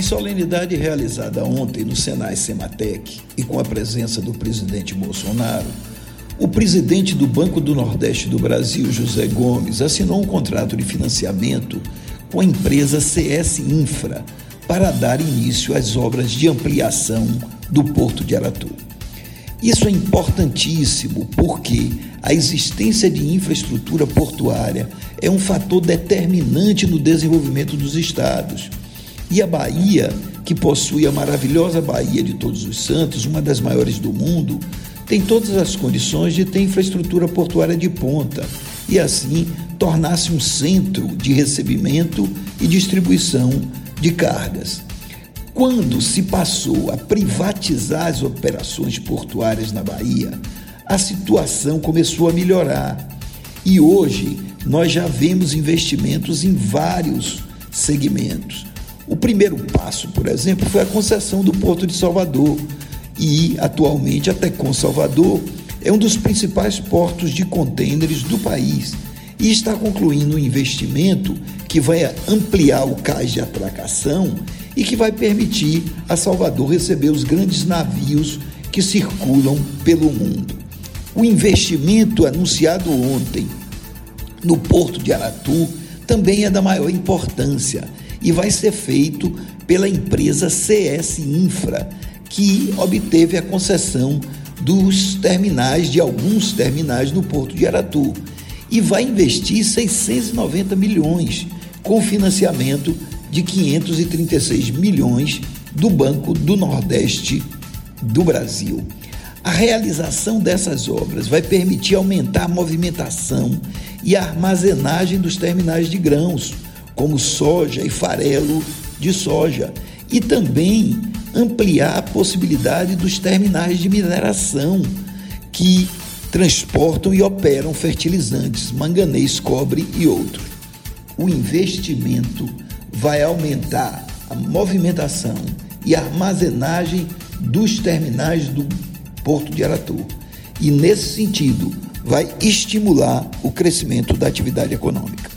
Em solenidade realizada ontem no Senai Sematec e com a presença do presidente Bolsonaro, o presidente do Banco do Nordeste do Brasil, José Gomes, assinou um contrato de financiamento com a empresa CS Infra para dar início às obras de ampliação do Porto de Aratu. Isso é importantíssimo porque a existência de infraestrutura portuária é um fator determinante no desenvolvimento dos estados. E a Bahia, que possui a maravilhosa Baía de Todos os Santos, uma das maiores do mundo, tem todas as condições de ter infraestrutura portuária de ponta e assim tornar-se um centro de recebimento e distribuição de cargas. Quando se passou a privatizar as operações portuárias na Bahia, a situação começou a melhorar. E hoje nós já vemos investimentos em vários segmentos. O primeiro passo, por exemplo, foi a concessão do Porto de Salvador. E atualmente a Tecon Salvador é um dos principais portos de contêineres do país e está concluindo um investimento que vai ampliar o cais de atracação e que vai permitir a Salvador receber os grandes navios que circulam pelo mundo. O investimento anunciado ontem no Porto de Aratu também é da maior importância e vai ser feito pela empresa CS Infra, que obteve a concessão dos terminais, de alguns terminais no Porto de Aratu, e vai investir 690 milhões com financiamento de 536 milhões do Banco do Nordeste do Brasil. A realização dessas obras vai permitir aumentar a movimentação e a armazenagem dos terminais de grãos, como soja e farelo de soja, e também ampliar a possibilidade dos terminais de mineração que transportam e operam fertilizantes, manganês, cobre e outros. O investimento vai aumentar a movimentação e armazenagem dos terminais do Porto de Aratu. E, nesse sentido, vai estimular o crescimento da atividade econômica.